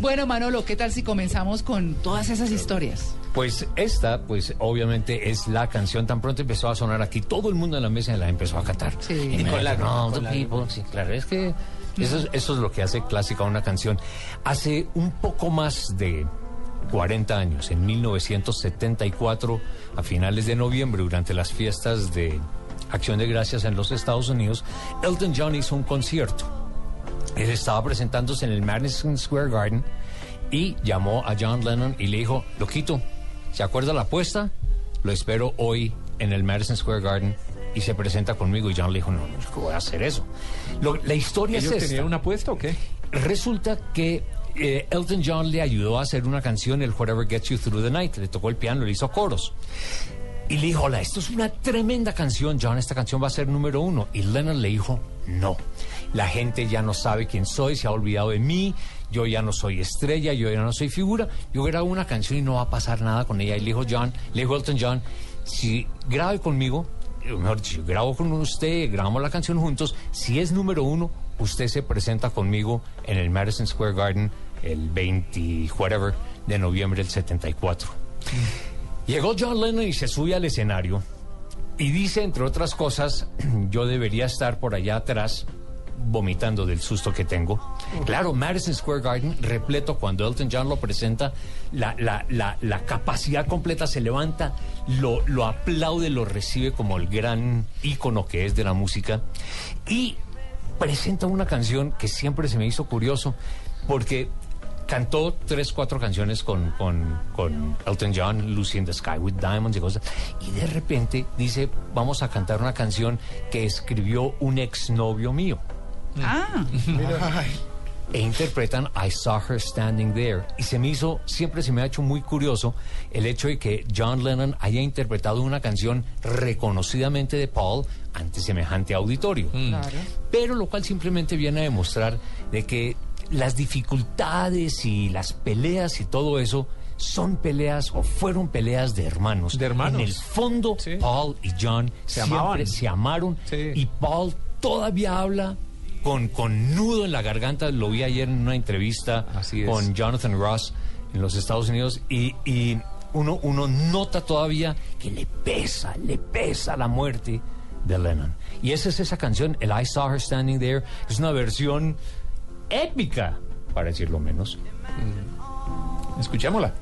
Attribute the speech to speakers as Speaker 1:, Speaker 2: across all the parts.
Speaker 1: Bueno, Manolo, ¿qué tal si comenzamos con todas esas historias?
Speaker 2: Pues esta, pues obviamente es la canción tan pronto empezó a sonar aquí. Todo el mundo en la mesa la empezó a cantar.
Speaker 1: Sí.
Speaker 2: Y
Speaker 1: Con
Speaker 2: la, no,
Speaker 3: con la-
Speaker 2: people, sí, claro, es que eso es, eso es lo que hace clásica una canción. Hace un poco más de 40 años, en 1974, a finales de noviembre, durante las fiestas de Acción de Gracias en los Estados Unidos, Elton John hizo un concierto. Él estaba presentándose en el Madison Square Garden y llamó a John Lennon y le dijo, Loquito, ¿se acuerda la apuesta? Lo espero hoy en el Madison Square Garden y se presenta conmigo. Y John le dijo, no, no, ¿cómo voy a hacer eso? Lo- la historia es
Speaker 3: ¿Ellos
Speaker 2: esta.
Speaker 3: tenían una apuesta o qué?
Speaker 2: Resulta que eh, Elton John le ayudó a hacer una canción, el Whatever Gets You Through the Night. Le tocó el piano, le hizo coros. Y le dijo, hola, esto es una tremenda canción, John, esta canción va a ser número uno. Y Lennon le dijo, no, la gente ya no sabe quién soy, se ha olvidado de mí, yo ya no soy estrella, yo ya no soy figura, yo grabo una canción y no va a pasar nada con ella. Y le dijo John, le dijo Elton John, si grabe conmigo, eh, mejor dicho, grabo con usted, grabamos la canción juntos, si es número uno, usted se presenta conmigo en el Madison Square Garden el 20, whatever, de noviembre del 74. Llegó John Lennon y se sube al escenario y dice, entre otras cosas, yo debería estar por allá atrás vomitando del susto que tengo. Claro, Madison Square Garden, repleto, cuando Elton John lo presenta, la, la- la- la capacidad completa se levanta, lo, lo aplaude, lo recibe como el gran ícono que es de la música y presenta una canción que siempre se me hizo curioso porque cantó tres, cuatro canciones con, con, con Elton John, Lucy in the Sky with Diamonds y cosas. Y de repente dice, vamos a cantar una canción que escribió un exnovio mío.
Speaker 1: Ah,
Speaker 2: E interpretan I Saw Her Standing There. Y se me hizo, siempre se me ha hecho muy curioso el hecho de que John Lennon haya interpretado una canción reconocidamente de Paul ante semejante auditorio.
Speaker 1: claro.
Speaker 2: Pero lo cual simplemente viene a demostrar de que las dificultades y las peleas y todo eso son peleas o fueron peleas de hermanos.
Speaker 3: De hermanos.
Speaker 2: En el fondo,
Speaker 3: Sí.
Speaker 2: Paul y John
Speaker 3: Se
Speaker 2: siempre
Speaker 3: amaban.
Speaker 2: se amaron
Speaker 3: Sí.
Speaker 2: y Paul todavía habla con, con nudo en la garganta. Lo vi ayer en una entrevista
Speaker 3: Así
Speaker 2: con Jonathan Ross en los Estados Unidos y, y uno, uno nota todavía que le pesa, le pesa la muerte de Lennon. Y esa es esa canción, el I Saw Her Standing There, es una versión épica, para decirlo menos.
Speaker 3: Escuchémosla.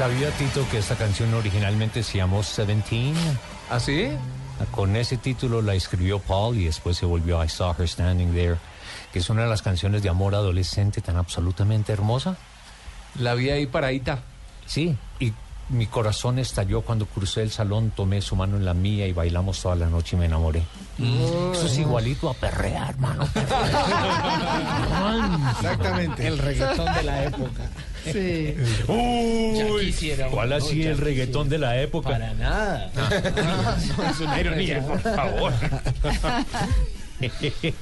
Speaker 2: ¿Sabía Tito que esta canción originalmente se llamó Seventeen?
Speaker 3: ¿Ah, sí?
Speaker 2: Con ese título la escribió Paul y después se volvió I Saw Her Standing There, que es una de las canciones de amor adolescente tan absolutamente hermosa.
Speaker 3: La vi ahí paradita.
Speaker 2: Sí, y mi corazón estalló cuando crucé el salón, tomé su mano en la mía y bailamos toda la noche y me enamoré. Eso es igualito a perrear, hermano.
Speaker 4: Exactamente.
Speaker 5: El reggaetón de la época.
Speaker 1: Sí.
Speaker 5: Uno,
Speaker 2: ¿Cuál así
Speaker 5: Ya
Speaker 2: el reggaetón de la época?
Speaker 5: Para nada.
Speaker 2: No, es una ironía, por favor.